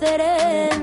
Renaceré.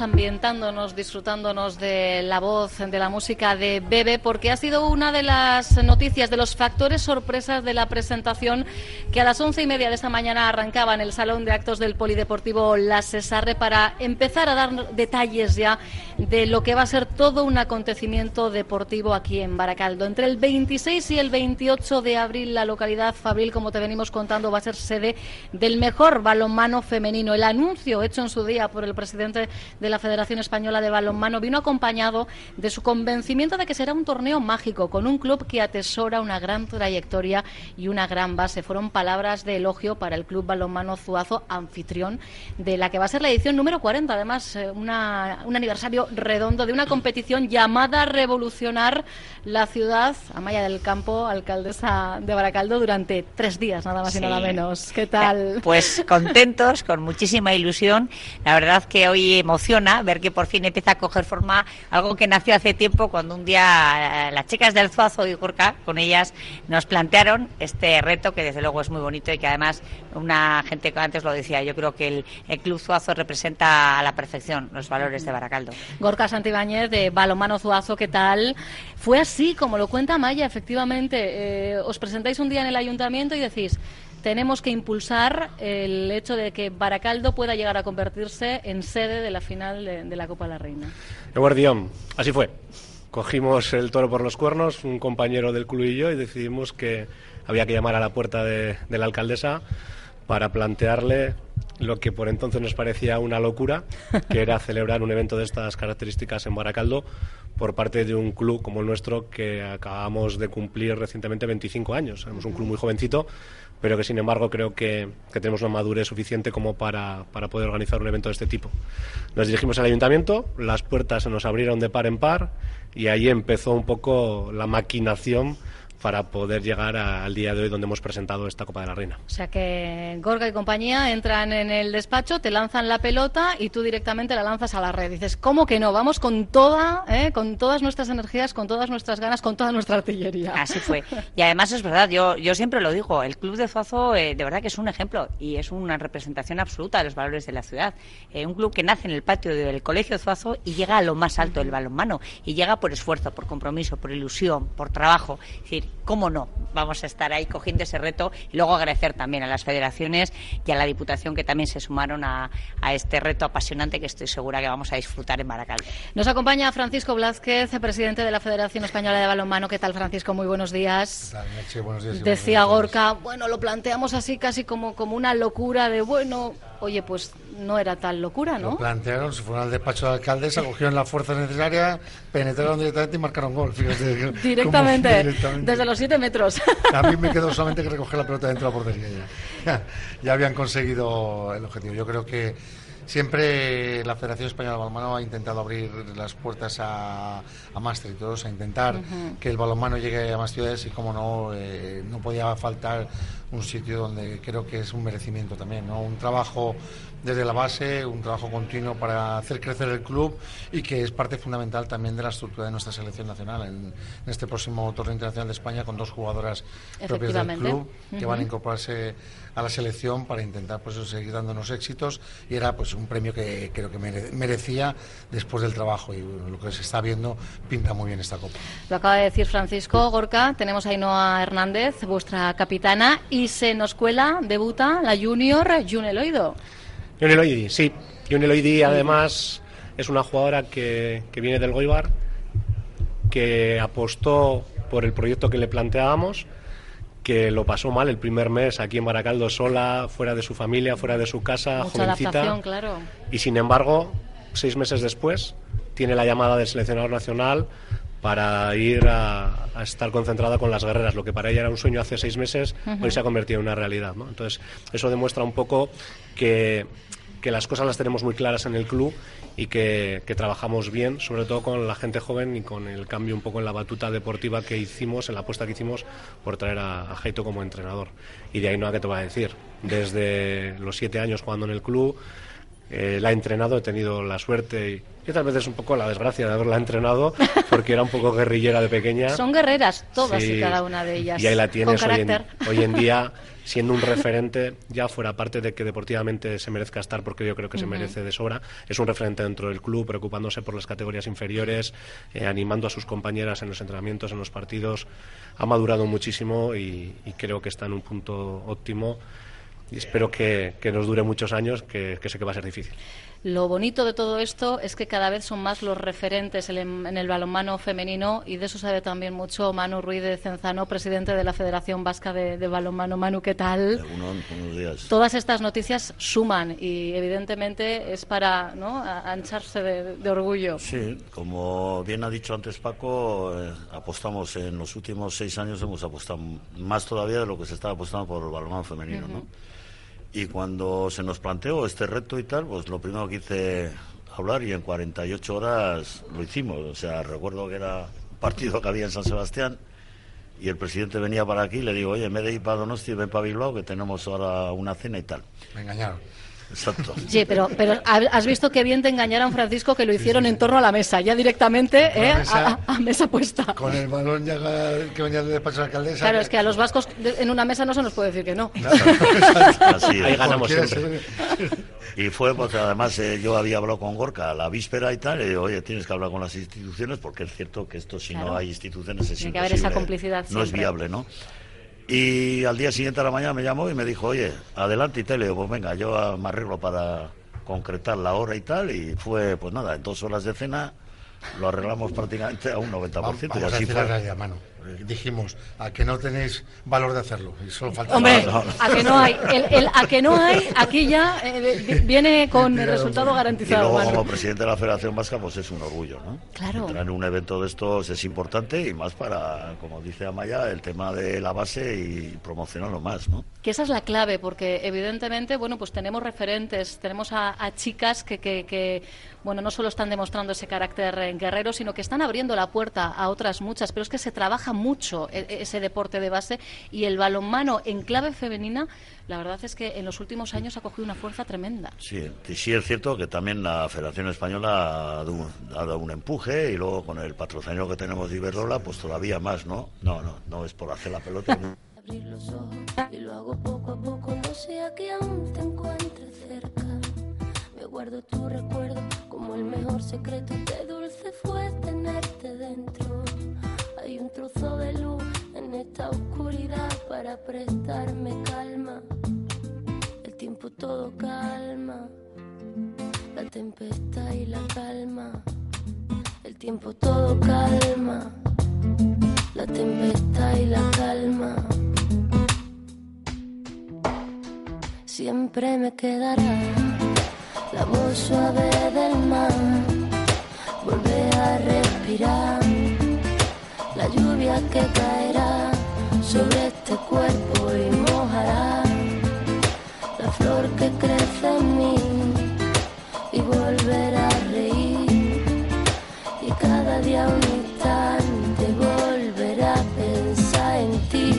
Ambientándonos, disfrutándonos de la voz, de la música de Bebe, porque ha sido una de las noticias, de los factores sorpresas de la presentación que a las once y media de esta mañana arrancaba en el Salón de Actos del Polideportivo La Cesarre para empezar a dar detalles ya de lo que va a ser todo un acontecimiento deportivo aquí en Baracaldo. Entre el 26 y el 28 de abril, la localidad Fabril, como te venimos contando, va a ser sede del mejor balonmano femenino. El anuncio hecho en su día por el presidente de la Federación Española de Balonmano vino acompañado de su convencimiento de que será un torneo mágico con un club que atesora una gran trayectoria y una gran base. Fueron palabras de elogio para el Club Balonmano Zuazo, anfitrión de la que va a ser la edición número 40. Además, eh, una- un aniversario redondo de una competición llamada a revolucionar la ciudad. Amaya del Campo, alcaldesa de Baracaldo, durante tres días, nada más y Sí. nada menos. ¿Qué tal? Pues contentos, con muchísima ilusión. La verdad que hoy ver que por fin empieza a coger forma algo que nació hace tiempo cuando un día eh, las chicas del Zuazo y Gorka, con ellas, nos plantearon este reto que desde luego es muy bonito y que además una gente que antes lo decía, yo creo que el, el Club Zuazo representa a la perfección los valores de Baracaldo. Gorka Santibáñez de Balomano Zuazo, ¿qué tal? Fue así, como lo cuenta Maya, efectivamente. eh, os presentáis un día en el ayuntamiento y decís, tenemos que impulsar el hecho de que Baracaldo pueda llegar a convertirse en sede de la final de, de la Copa de la Reina. Guardión, así fue. Cogimos el toro por los cuernos, un compañero del club y yo, y decidimos que había que llamar a la puerta de, de la alcaldesa para plantearle lo que por entonces nos parecía una locura, que era celebrar un evento de estas características en Baracaldo por parte de un club como el nuestro que acabamos de cumplir recientemente 25 años. Somos un club muy jovencito, pero que sin embargo creo que, que tenemos una madurez suficiente como para, para poder organizar un evento de este tipo. Nos dirigimos al ayuntamiento, las puertas se nos abrieron de par en par y ahí empezó un poco la maquinación para poder llegar a- al día de hoy donde hemos presentado esta Copa de la Reina. O sea que Gorka y compañía entran en el despacho, te lanzan la pelota y tú directamente la lanzas a la red. Dices, ¿cómo que no? Vamos con toda, ¿eh? con todas nuestras energías, con todas nuestras ganas, con toda nuestra artillería. Así fue. Y además es verdad, yo, yo siempre lo digo, el Club de Zuazo eh, de verdad que es un ejemplo y es una representación absoluta de los valores de la ciudad. Eh, un club que nace en el patio del Colegio Zuazo y llega a lo más alto del balonmano. Y llega por esfuerzo, por compromiso, por ilusión, por trabajo. Es decir, ¿cómo no? Vamos a estar ahí cogiendo ese reto y luego agradecer también a las federaciones y a la Diputación que también se sumaron a, a este reto apasionante que estoy segura que vamos a disfrutar en Baracaldo. Nos acompaña Francisco Blázquez, presidente de la Federación Española de Balonmano. ¿Qué tal, Francisco? Muy buenos días. Meche, buenos días Decía buenos días. Gorka, bueno, lo planteamos así casi como, como una locura de, bueno, oye, pues no era tal locura, Lo ¿no? plantearon, se fueron al despacho de la alcaldesa, cogieron la fuerza necesaria, penetraron directamente y marcaron gol. Fíjate, Directamente, directamente. desde los siete metros. A mí me quedó solamente que recoger la pelota dentro de la portería ya. Ya, ya habían conseguido el objetivo. Yo creo que Siempre la Federación Española de Balonmano ha intentado abrir las puertas a, a más territorios, a intentar que el balonmano llegue a más ciudades y, como no, eh, no podía faltar un sitio donde creo que es un merecimiento también, ¿no? Un trabajo desde la base, un trabajo continuo para hacer crecer el club y que es parte fundamental también de la estructura de nuestra selección nacional en, en este próximo torneo internacional de España con dos jugadoras propias del club que van a incorporarse a la selección para intentar pues seguir dándonos éxitos y era pues un premio que creo que mere- merecía después del trabajo y bueno, lo que se está viendo pinta muy bien esta copa. Lo acaba de decir Francisco Gorka. Tenemos a Ainhoa Hernández, vuestra capitana, y se nos cuela, debuta la junior Juneloido. Yuneloidi, sí. Yuneloidi además es una jugadora que, que viene del Goibar, que apostó por el proyecto que le planteábamos, que lo pasó mal el primer mes aquí en Baracaldo sola, fuera de su familia, fuera de su casa, Mucha jovencita. claro. Y sin embargo, seis meses después, tiene la llamada del seleccionador nacional para ir a, a estar concentrada con las guerreras. Lo que para ella era un sueño hace seis meses, hoy se ha convertido en una realidad. ¿no? Entonces, eso demuestra un poco que, que las cosas las tenemos muy claras en el club y que, que trabajamos bien, sobre todo con la gente joven y con el cambio un poco en la batuta deportiva que hicimos, en la apuesta que hicimos por traer a, a Jaito como entrenador. Y de ahí no a qué te voy a decir. Desde los siete años jugando en el club, eh, la he entrenado, he tenido la suerte y, y otras veces un poco la desgracia de haberla entrenado porque era un poco guerrillera de pequeña. Son guerreras, todas Sí, y cada una de ellas. Y ahí la tienes hoy en, carácter. hoy en día, siendo un referente, ya fuera parte de que deportivamente se merezca estar, porque yo creo que se merece de sobra, es un referente dentro del club, preocupándose por las categorías inferiores, eh, animando a sus compañeras en los entrenamientos, en los partidos. Ha madurado muchísimo y, y creo que está en un punto óptimo. Y espero que, que nos dure muchos años, que, que sé que va a ser difícil. Lo bonito de todo esto es que cada vez son más los referentes en en el balonmano femenino y de eso sabe también mucho Manu Ruiz de Cenzano, presidente de la Federación Vasca de, de Balonmano. Manu, ¿qué tal? Buenos días. Todas estas noticias suman y evidentemente es para ¿no? ancharse de, de orgullo. Sí, como bien ha dicho antes Paco, eh, apostamos en los últimos seis años, hemos apostado más todavía de lo que se estaba apostando por el balonmano femenino, ¿no? Y cuando se nos planteó este reto y tal, pues lo primero que hice hablar y en 48 horas lo hicimos. O sea, recuerdo que era partido que había en San Sebastián y el presidente venía para aquí y le digo, oye, en vez de ir para Donosti, ven para Bilbao, que tenemos ahora una cena y tal. Me engañaron. Exacto. Sí, pero, pero has visto que bien te engañaron, Francisco, que lo hicieron en torno a la mesa, ya directamente ¿eh? mesa. a, mesa puesta. Con el balón ya que venía del despacho de la alcaldesa. Claro, es que a los vascos de- en una mesa no se nos puede decir que no. Así es. Ahí ganamos siempre. se- Y fue porque además eh, yo había hablado con Gorka la víspera y tal, y digo, oye, tienes que hablar con las instituciones porque es cierto que esto si Claro. no hay instituciones es Tiene que haber esa complicidad No es viable, ¿no? Y al día siguiente a la mañana me llamó y me dijo, oye, adelante y tal. Le digo, pues venga, yo me arreglo para concretar la hora y tal. Y fue, pues nada, en dos horas de cena lo arreglamos prácticamente a un 90%. Vamos, y a así decir la mano. Eh, Dijimos a que no tenéis valor de hacerlo. Y solo falta Hombre, a que no hay. El, el a que no hay, aquí ya eh, vi- viene con el resultado Y garantizado. luego, Manu. como presidente de la Federación Vasca, pues es un orgullo, ¿no? Claro. Entrar en un evento de estos es importante y más para, como dice Amaya, el tema de la base y promocionarlo más, ¿no? Que esa es la clave, porque evidentemente, bueno, pues tenemos referentes, tenemos a, a chicas que, que, que, bueno, no solo están demostrando ese carácter guerrero, sino que están abriendo la puerta a otras muchas, pero es que se trabaja mucho e- ese deporte de base y el balonmano en clave femenina, la verdad es que en los últimos años ha cogido una fuerza tremenda. Sí, sí es cierto que también la Federación Española ha dado, un- ha dado un empuje y luego con el patrocinio que tenemos de Iberdrola, pues todavía más, ¿no? No, no, no es por hacer la pelota. abrir los ojos y lo hago poco a poco. No sea que aún te encuentre cerca. Me guardo tu recuerdo como el mejor secreto. Qué dulce fue tenerte dentro. Un trozo de luz en esta oscuridad para prestarme calma. El tiempo todo calma. La tempestad y la calma. El tiempo todo calma. La tempestad y la calma. Siempre me quedará la voz suave del mar. Volver a respirar lluvia que caerá sobre este cuerpo y mojará la flor que crece en mí y volverá a reír y cada día un instante volverá a pensar en ti.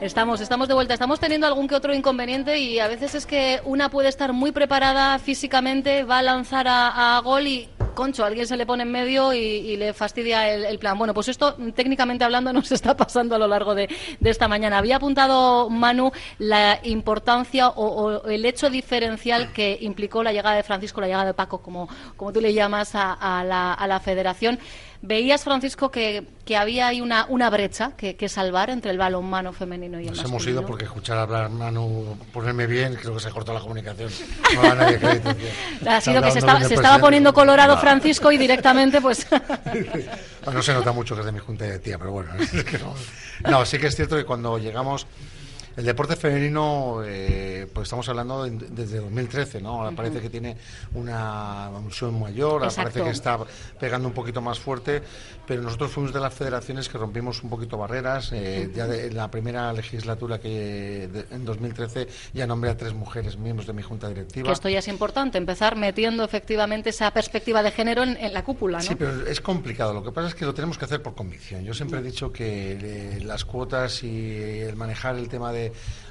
Estamos, estamos de vuelta. Estamos teniendo algún que otro inconveniente y a veces es que una puede estar muy preparada físicamente, va a lanzar a, a gol y concho, alguien se le pone en medio y, le fastidia el, plan. Bueno, pues esto técnicamente hablando nos está pasando a lo largo de, esta mañana. Había apuntado Manu la importancia o, o el hecho diferencial que implicó la llegada de Francisco, la llegada de Paco, como, tú le llamas, a, a la, a la federación. ¿Veías, Francisco, que, que había ahí una, una brecha que, que salvar entre el balonmano femenino y el Nos masculino? hemos ido porque escuchar hablar Manu, ponerme bien, creo que se cortó la comunicación. No da nadie crédito. Ha sido que se, Está estaba- se poniendo colorado Francisco y directamente, pues. No se nota mucho que es de mi junta de tía, pero bueno. No, sí que es cierto que cuando llegamos. El deporte femenino, eh, pues estamos hablando de- desde 2013, ¿no? Ahora parece que tiene una evolución mayor, ahora parece que está pegando un poquito más fuerte, pero nosotros fuimos de las federaciones que rompimos un poquito barreras. eh, Ya de, en la primera legislatura que de- en 2013 ya nombré a tres mujeres miembros de mi junta directiva. que esto ya es importante, empezar metiendo efectivamente esa perspectiva de género en, en la cúpula, ¿no? Sí, pero es complicado. Lo que pasa es que lo tenemos que hacer por convicción. Yo siempre he dicho que eh, las cuotas y el manejar el tema de...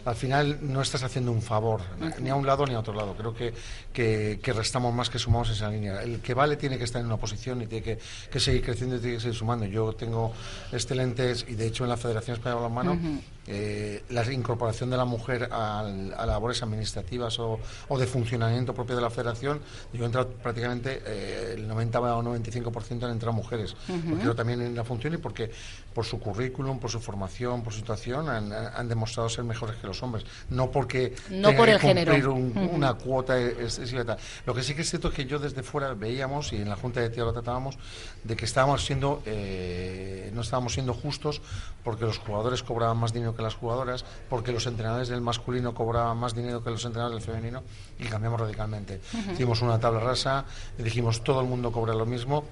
Al final no estás haciendo un favor, ni a un lado ni a otro lado. Creo que, que, que restamos más que sumamos en esa línea. El que vale tiene que estar en una posición y tiene que, que seguir creciendo y tiene que seguir sumando. Yo tengo excelentes, y de hecho en la Federación Española de Balonmano, eh, la incorporación de la mujer a, labores administrativas o, o de funcionamiento propio de la federación, yo he entrado prácticamente eh, el 90 o 95% han entrado mujeres. Porque yo también en la función y porque por su currículum, por su formación, por su situación, han, demostrado ser mejores que los hombres. No porque No tengan por que el género. cumplir un- una cuota excesiva. Lo que sí que es cierto es que yo desde fuera veíamos, y en la Junta de Tía lo tratábamos, de que estábamos siendo, eh, no estábamos siendo justos porque los jugadores cobraban más dinero que las jugadoras, porque los entrenadores del masculino cobraban más dinero que los entrenadores del femenino, y cambiamos radicalmente. Hicimos una tabla rasa, dijimos todo el mundo cobra lo mismo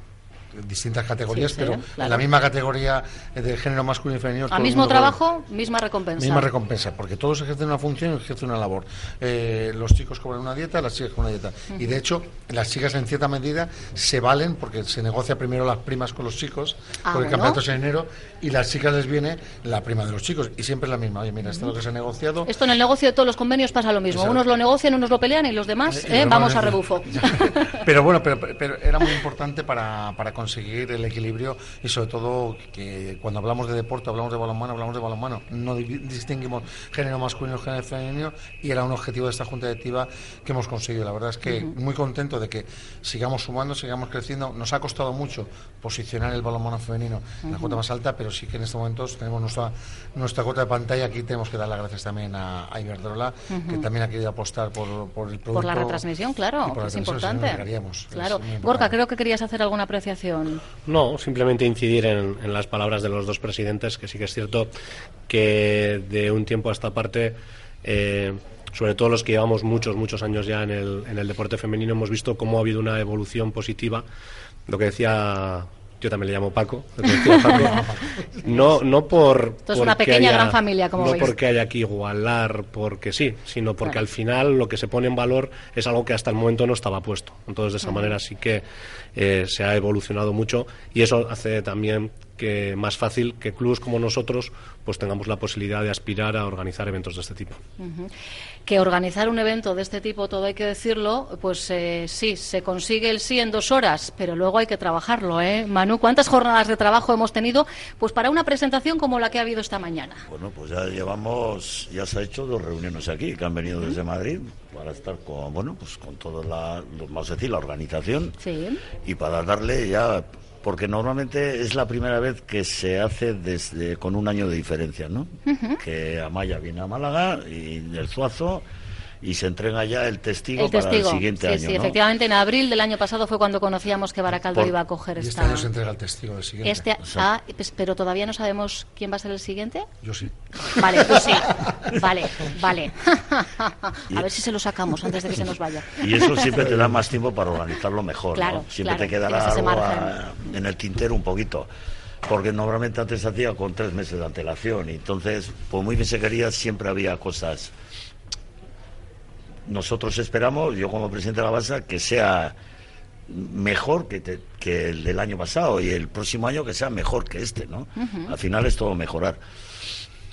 distintas categorías, Sí, sí, pero claro. en la misma categoría de género masculino y femenino. todo A el mismo trabajo, misma recompensa. Misma recompensa, porque todos ejercen una función y ejercen una labor. Eh, los chicos cobran una dieta, las chicas cobran una dieta. Y de hecho, las chicas en cierta medida se valen porque se negocia primero las primas con los chicos, Ah, porque bueno. el campeonato es en enero, y las chicas les viene la prima de los chicos. Y siempre es la misma. Oye, mira, esto es lo que se ha negociado. Esto en el negocio de todos los convenios pasa lo mismo. Exacto. Unos lo negocian, unos lo pelean y los demás, Eh, eh, vamos a rebufo. pero bueno, pero, pero era muy importante para, para conseguir el equilibrio y sobre todo que cuando hablamos de deporte, hablamos de balonmano, hablamos de balonmano. No di- distinguimos género masculino y género femenino y era un objetivo de esta junta directiva que hemos conseguido. La verdad es que muy contento de que sigamos sumando, sigamos creciendo. Nos ha costado mucho posicionar el balonmano femenino en la cuota más alta, pero sí que en estos momentos tenemos nuestra, nuestra cuota de pantalla. Aquí tenemos que dar las gracias también a, a Iberdrola, que también ha querido apostar por, por el producto. Por la retransmisión, claro, la es retransmisión, si no, importante. Claro. Gorka, importante. creo que querías hacer alguna apreciación. No, simplemente incidir en, las palabras de los dos presidentes, que sí que es cierto que de un tiempo a esta parte, eh, sobre todo los que llevamos muchos, muchos años ya en el, en el deporte femenino, hemos visto cómo ha habido una evolución positiva. Lo que decía, yo también le llamo Paco, Paco, no, no por... Esto es una pequeña haya- gran familia, como No veis. porque haya que igualar, porque sí, sino porque Claro. al final lo que se pone en valor es algo que hasta el momento no estaba puesto. Entonces, de esa manera sí que eh, se ha evolucionado mucho y eso hace también que más fácil que clubes como nosotros pues tengamos la posibilidad de aspirar a organizar eventos de este tipo. Que organizar un evento de este tipo, todo hay que decirlo, pues eh, sí, se consigue el sí en dos horas, pero luego hay que trabajarlo, ¿eh? Manu, ¿cuántas jornadas de trabajo hemos tenido pues para una presentación como la que ha habido esta mañana? Bueno, pues ya llevamos, ya se ha hecho dos reuniones aquí, que han venido desde Madrid para estar con, bueno, pues con toda la, lo- vamos a decir, la organización Sí. y para darle ya, porque normalmente es la primera vez que se hace desde con un año de diferencia, ¿no? Que Amaya viene a Málaga y el Zuazo y se entrega ya el testigo, El testigo. para el siguiente sí, año, sí, ¿no? efectivamente, en abril del año pasado fue cuando conocíamos que Baracaldo Por- iba a coger Y este esta. año se entrega el testigo del siguiente. Este, ah, pues, pero todavía no sabemos quién va a ser el siguiente. Yo sí. Vale, tú sí. Vale, vale. A ver si se lo sacamos antes de que se nos vaya. Y eso siempre te da más tiempo para organizarlo mejor, Claro, ¿no? Siempre claro, te quedará algo a- en el tintero un poquito. Porque normalmente antes se hacía con tres meses de antelación y entonces, por muy bien se quería, siempre había cosas. Nosotros esperamos, yo como presidente de la base, que sea mejor que, te- que el del año pasado y el próximo año que sea mejor que este, ¿no? Al final es todo mejorar.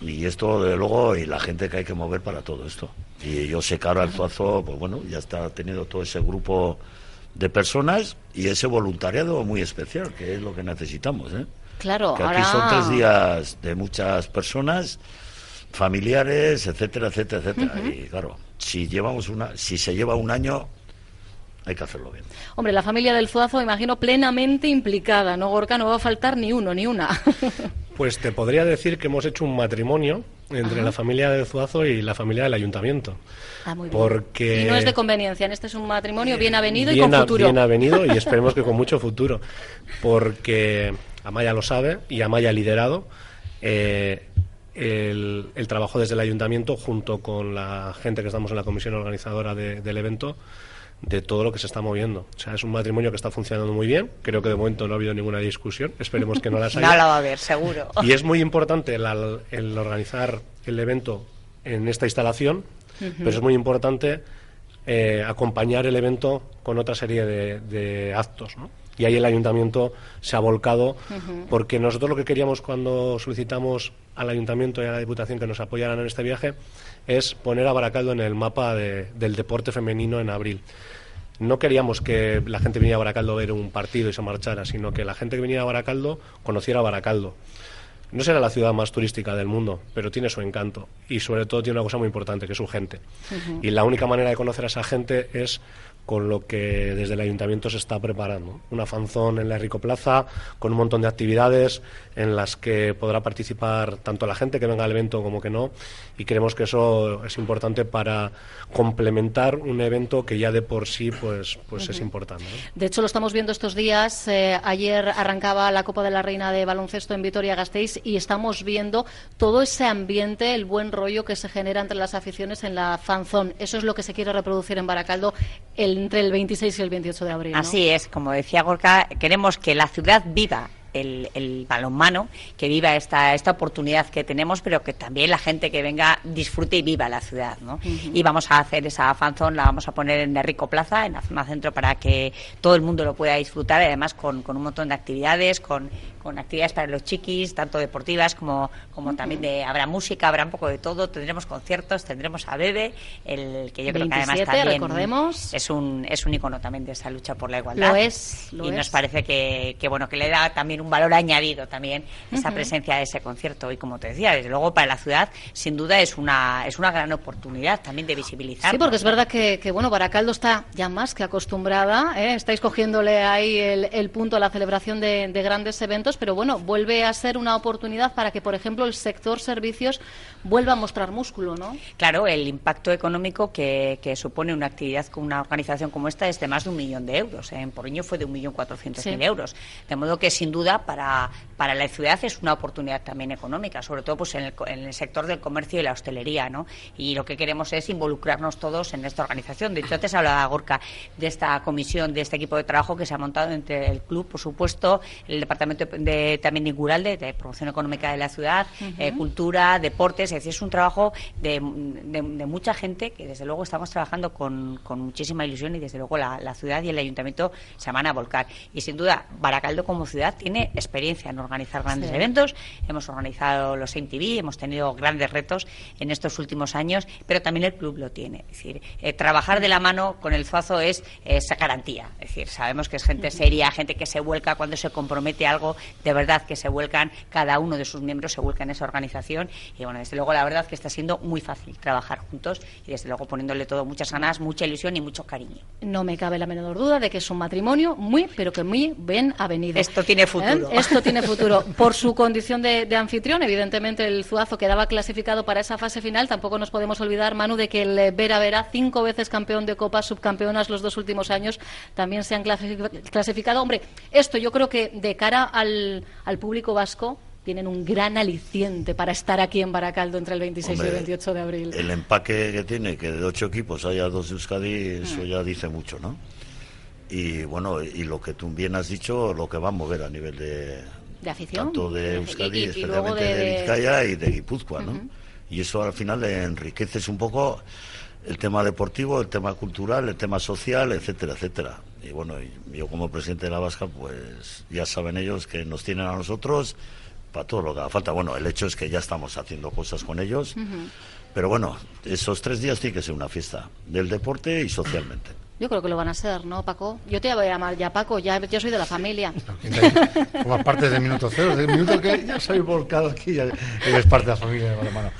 Y esto, de luego, y la gente que hay que mover para todo esto. Y yo sé que ahora el Zuazo, pues bueno, ya está teniendo todo ese grupo de personas y ese voluntariado muy especial, que es lo que necesitamos. ¿eh? Claro, que aquí ahora... son tres días de muchas personas, familiares, etcétera, etcétera, etcétera. Y claro, si llevamos una, si se lleva un año, hay que hacerlo bien. Hombre, la familia del Zuazo, imagino, plenamente implicada, ¿no, Gorka? No va a faltar ni uno, ni una. Pues te podría decir que hemos hecho un matrimonio entre la familia del Zuazo y la familia del ayuntamiento. Ah, muy bien. Porque Y no es de conveniencia, en este es un matrimonio bien avenido y con a- futuro. bien avenido y esperemos que con mucho futuro. Porque Amaya lo sabe y Amaya ha liderado eh, el, el trabajo desde el ayuntamiento junto con la gente que estamos en la comisión organizadora de- del evento de todo lo que se está moviendo. O sea, es un matrimonio que está funcionando muy bien. Creo que de momento no ha habido ninguna discusión. Esperemos que no las haya. No la va a haber, seguro. Y es muy importante el, el organizar el evento en esta instalación, pero es muy importante eh, acompañar el evento con otra serie de, de actos. ¿no? Y ahí el ayuntamiento se ha volcado, porque nosotros lo que queríamos cuando solicitamos al ayuntamiento y a la diputación que nos apoyaran en este viaje es poner a Baracaldo en el mapa de- del deporte femenino en abril. No queríamos que la gente viniera a Baracaldo a ver un partido y se marchara, sino que la gente que viniera a Baracaldo conociera Baracaldo. No será la ciudad más turística del mundo, pero tiene su encanto y sobre todo tiene una cosa muy importante, que es su gente. Y la única manera de conocer a esa gente es con lo que desde el ayuntamiento se está preparando. Una fanzón en la Rico Plaza con un montón de actividades en las que podrá participar tanto la gente que venga al evento como que no y creemos que eso es importante para complementar un evento que ya de por sí pues pues es importante. ¿no? De hecho, lo estamos viendo estos días. Eh, ayer arrancaba la Copa de la Reina de Baloncesto en Vitoria-Gasteiz y estamos viendo todo ese ambiente, el buen rollo que se genera entre las aficiones en la fanzón. Eso es lo que se quiere reproducir en Baracaldo el- entre el 26 y el 28 de abril. ¿no? Así es, como decía Gorka, queremos que la ciudad viva el, el balonmano, que viva esta, esta oportunidad que tenemos, pero que también la gente que venga disfrute y viva la ciudad. ¿no? Y vamos a hacer esa fanzón, la vamos a poner en Rico Plaza, en la zona centro, para que todo el mundo lo pueda disfrutar, además con, con un montón de actividades, con, con actividades para los chiquis, tanto deportivas como, como también de habrá música, habrá un poco de todo, tendremos conciertos, tendremos a Bebe, el que yo creo que además 27, también recordemos. es un es un icono también de esa lucha por la igualdad. Lo es, lo y nos parece que, que, bueno que le da también un valor añadido también esa presencia de ese concierto y como te decía, desde luego para la ciudad sin duda es una es una gran oportunidad también de visibilizar. Sí, porque es verdad que, que, bueno, Baracaldo está ya más que acostumbrada. ¿eh? Estáis cogiéndole ahí el, el punto a la celebración de, de grandes eventos, pero bueno, vuelve a ser una oportunidad para que, por ejemplo, el sector servicios vuelva a mostrar músculo, ¿no? Claro, el impacto económico que, que supone una actividad con una organización como esta es de más de un millón de euros. ¿eh? En Porriño fue de un millón cuatrocientos mil euros. De modo que, sin duda, para, para la ciudad es una oportunidad también económica, sobre todo pues en el, co- en el sector del comercio y la hostelería. ¿no? Y lo que queremos es involucrarnos todos en esta organización. De hecho, antes hablaba Gorka de esta comisión, de este equipo de trabajo que se ha montado entre el club, por supuesto, el departamento de, también de Inguralde, de promoción económica de la ciudad, eh, cultura, deportes. Es decir, es un trabajo de, de- de mucha gente que, desde luego, estamos trabajando con, con muchísima ilusión y, desde luego, la, la ciudad y el ayuntamiento se van a volcar. Y, sin duda, Baracaldo como ciudad tiene experiencia en organizar grandes Sí. eventos. Hemos organizado los MTV, hemos tenido grandes retos en estos últimos años, pero también el club lo tiene. Es decir, eh, trabajar de la mano con el Zuazo es esa garantía. Es decir, sabemos que es gente seria, gente que se vuelca cuando se compromete a algo, de verdad que se vuelcan, cada uno de sus miembros se vuelca en esa organización. Y bueno, desde luego, la verdad que está siendo muy fácil trabajar juntos y, desde luego, poniéndole todo muchas ganas, mucha ilusión y mucho cariño. No me cabe la menor duda de que es un matrimonio muy, pero que muy bien avenido. Esto tiene futuro. ¿Eh? Esto tiene futuro. Por su condición de, de anfitrión, evidentemente el Zuazo quedaba clasificado para esa fase final. Tampoco nos podemos olvidar, Manu, de que el Vera Vera, cinco veces campeón de Copa, subcampeonas los dos últimos años, también se han clasifi- clasificado. Hombre, esto yo creo que de cara al, al público vasco tienen un gran aliciente para estar aquí en Baracaldo entre el 26 y el 28 de abril. El empaque que tiene, que de ocho equipos haya dos de Euskadi, eso Mm. ya dice mucho, ¿no? Y bueno, y lo que tú bien has dicho, lo que va a mover a nivel de, De afición. tanto de Euskadi, y- y luego especialmente de- de, Vizcaya y de Guipúzcoa, ¿no? Y eso al final le enriqueces un poco el tema deportivo, el tema cultural, el tema social, etcétera, etcétera. Y bueno, y yo como presidente de la Vasca, pues ya saben ellos que nos tienen a nosotros para todo lo que haga falta. Bueno, el hecho es que ya estamos haciendo cosas con ellos, pero bueno, esos tres días tiene que ser una fiesta del deporte y socialmente. Yo creo que lo van a ser, ¿no, Paco? Yo te voy a llamar ya Paco, ya yo soy de la familia. Como parte del minuto cero, del minuto que ya soy volcado aquí, ya eres parte de la familia de balonmano.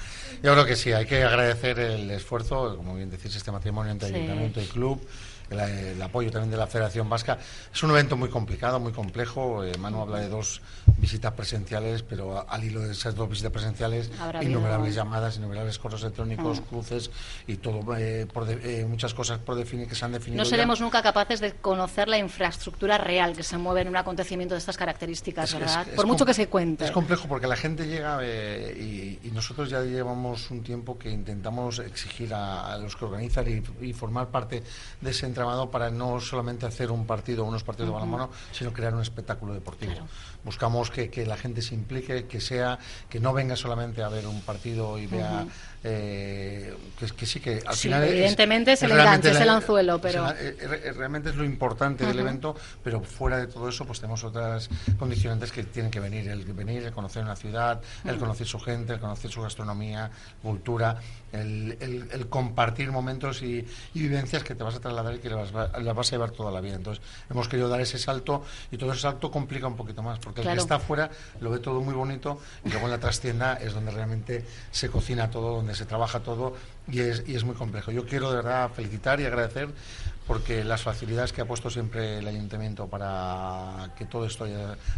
Yo creo que sí, hay que agradecer el esfuerzo, como bien decís, este matrimonio entre Sí. ayuntamiento y club, el, el apoyo también de la Federación Vasca. Es un evento muy complicado, muy complejo. Eh, Manu habla de dos visitas presenciales, pero al hilo de esas dos visitas presenciales, Habrá innumerables habido- llamadas, innumerables correos electrónicos, Mm. cruces y todo, eh, por de- eh, muchas cosas por definir que se han definido. No ya. seremos nunca capaces de conocer la infraestructura real que se mueve en un acontecimiento de estas características, Es- ¿verdad? es- es Por mucho que se cuente. Es complejo porque la gente llega eh, y, y nosotros ya llevamos un tiempo que intentamos exigir a, a los que organizan y, y formar parte de ese entramado para no solamente hacer un partido o unos partidos Ujú. de balonmano, sino crear un espectáculo deportivo. Claro. Buscamos que, que la gente se implique, que sea, que no venga solamente a ver un partido y vea eh, que, que sí que al Sí, final es- evidentemente es el realmente enganche, es el anzuelo, pero- es el- realmente es lo importante del evento, pero fuera de todo eso, pues tenemos otras condicionantes que tienen que venir. El venir, el conocer una ciudad, el conocer su gente, el conocer su gastronomía, cultura, el, el- el compartir momentos y, y vivencias que te vas a trasladar y que las, va- las vas a llevar toda la vida. Entonces, hemos querido dar ese salto y todo ese salto complica un poquito más, porque el que está afuera lo ve todo muy bonito y luego en la trastienda es donde realmente se cocina todo, donde se trabaja todo y es, y es muy complejo. Yo quiero de verdad felicitar y agradecer porque las facilidades que ha puesto siempre el ayuntamiento para que todo esto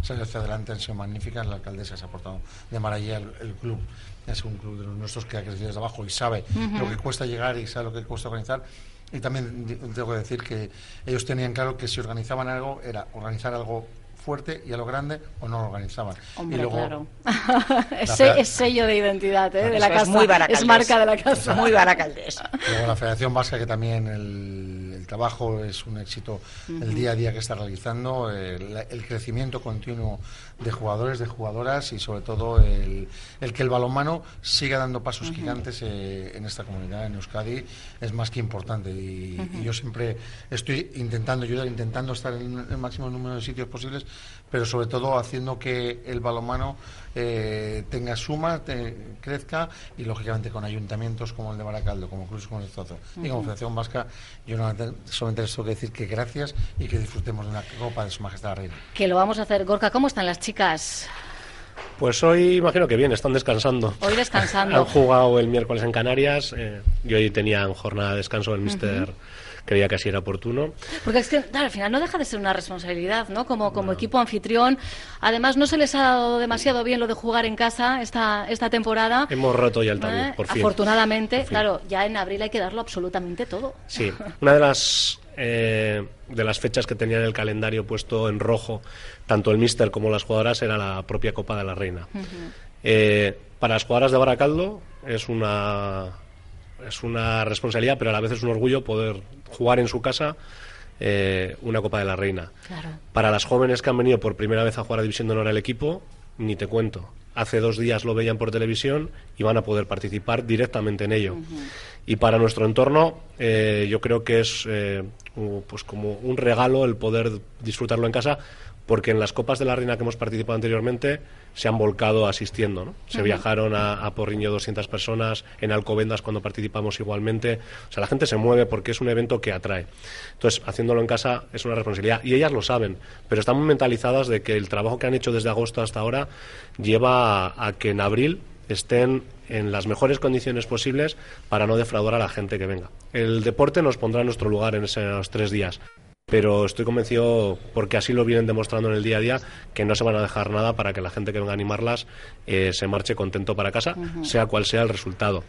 salga hacia adelante han sido magníficas. La alcaldesa se ha portado de maravilla, el, el club es un club de los nuestros que ha crecido desde abajo y sabe Ujú. lo que cuesta llegar y sabe lo que cuesta organizar. Y también tengo que decir que ellos tenían claro que si organizaban algo era organizar algo fuerte y a lo grande o no lo organizaban. Hombre, y luego, claro. es, es sello de identidad ¿eh? de la es casa. muy Baracaldes. es marca de la casa. Muy Baracaldes. Luego la Federación Vasca, que también el trabajo es un éxito, el día a día que está realizando, el, el crecimiento continuo de jugadores, de jugadoras y sobre todo el, el que el balonmano siga dando pasos gigantes eh, en esta comunidad, en Euskadi, es más que importante. Y, y yo siempre estoy intentando ayudar, intentando estar en el máximo número de sitios posibles, pero sobre todo haciendo que el balonmano eh, tenga suma, te- crezca y lógicamente con ayuntamientos como el de Baracaldo, como Cruz como el Zozo y como Federación Vasca, yo no, solamente les tengo que decir que gracias y que disfrutemos de una copa de Su Majestad la Reina. Que lo vamos a hacer. Gorka, ¿cómo están las chicas? Pues hoy imagino que bien, están descansando. Hoy descansando. Han jugado el miércoles en Canarias eh, y hoy tenían jornada de descanso. El mister creía que así era oportuno. Porque es que, claro, al final no deja de ser una responsabilidad, ¿no? Como, como equipo anfitrión. Además, no se les ha dado demasiado bien lo de jugar en casa esta, esta temporada. Hemos roto ya el tabú, ¿eh? por fin. Afortunadamente, Por fin. claro, ya en abril hay que darlo absolutamente todo. Sí, una de las eh, de las fechas que tenía en el calendario puesto en rojo, tanto el míster como las jugadoras, era la propia Copa de la Reina. Eh, para las jugadoras de Baracaldo es una es una responsabilidad, pero a la vez es un orgullo poder jugar en su casa eh, una Copa de la Reina. Claro. Para las jóvenes que han venido por primera vez a jugar a División de Honor al equipo, ni te cuento. Hace dos días lo veían por televisión y van a poder participar directamente en ello. Y para nuestro entorno, eh, yo creo que es eh, pues como un regalo el poder disfrutarlo en casa, porque en las Copas de la Reina que hemos participado anteriormente se han volcado asistiendo. ¿no? Se viajaron a, a Porriño 200 personas, en Alcobendas cuando participamos igualmente. O sea, la gente se mueve porque es un evento que atrae. Entonces, haciéndolo en casa es una responsabilidad. Y ellas lo saben, pero están mentalizadas de que el trabajo que han hecho desde agosto hasta ahora lleva a, a que en abril estén en las mejores condiciones posibles para no defraudar a la gente que venga. El deporte nos pondrá en nuestro lugar en esos tres días pero estoy convencido, porque así lo vienen demostrando en el día a día, que no se van a dejar nada para que la gente que venga a animarlas eh, se marche contento para casa, sea cual sea el resultado.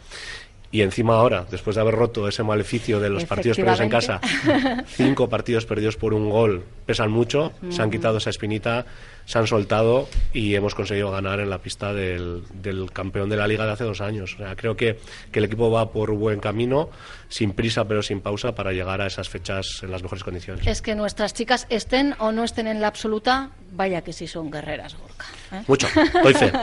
Y encima ahora, después de haber roto ese maleficio de los partidos perdidos en casa, cinco partidos perdidos por un gol pesan mucho, se han quitado esa espinita, se han soltado y hemos conseguido ganar en la pista del, del campeón de la liga de hace dos años. O sea, creo que, que el equipo va por buen camino, sin prisa pero sin pausa, para llegar a esas fechas en las mejores condiciones. Es que nuestras chicas estén o no estén en la absoluta, vaya que sí son guerreras, Gorka. ¿eh? Mucho, doy fe.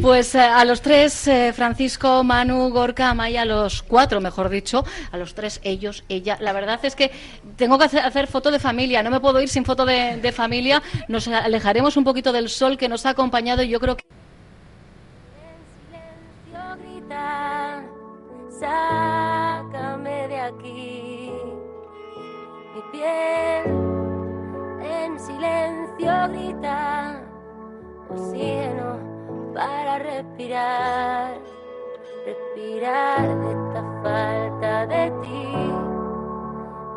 Pues eh, a los tres, eh, Francisco, Manu, Gorka, Maya, a los cuatro, mejor dicho, a los tres, ellos, ella. La verdad es que tengo que hacer, foto de familia, no me puedo ir sin foto de, familia. Nos alejaremos un poquito del sol que nos ha acompañado y yo creo que. silencio grita, sácame de aquí. Mi piel en silencio grita, para respirar, respirar de esta falta de ti,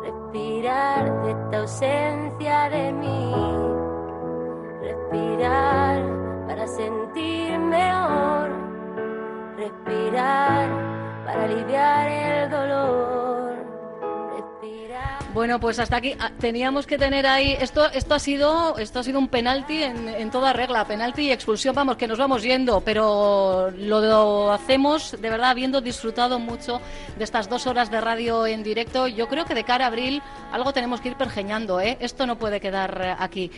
respirar de esta ausencia de mí, respirar para sentir mejor, respirar para aliviar el dolor. Bueno, pues hasta aquí ah, teníamos que tener ahí esto esto ha sido esto ha sido un penalti en, en toda regla, penalti y expulsión, vamos que nos vamos yendo, pero lo, hacemos de verdad habiendo disfrutado mucho de estas dos horas de radio en directo. Yo creo que de cara a abril algo tenemos que ir pergeñando, ¿eh? Esto no puede quedar eh, aquí.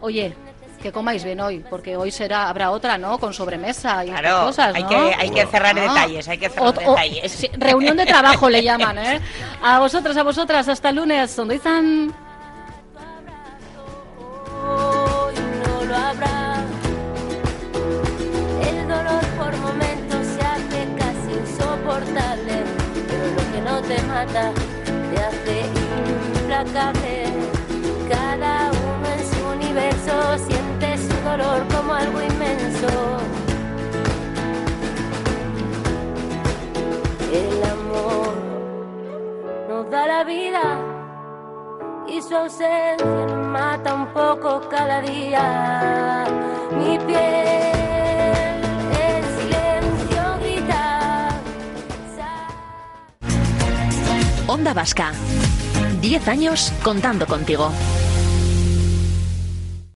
Oye, que comáis bien hoy, porque hoy será habrá otra, ¿no? Con sobremesa y Claro, cosas, hay que, hay que cerrar Ah. detalles, hay que cerrar o- detalles. sí, reunión de trabajo le llaman, ¿eh? A vosotras, a vosotras, hasta el lunes, donde están. Hoy no lo habrá. El dolor por momentos se hace casi insoportable, pero lo que no te mata te hace implacable. Dolor como algo inmenso. El amor nos da la vida y su ausencia nos mata un poco cada día. Mi piel en silencio grita. Onda Vasca. 10 años contando contigo.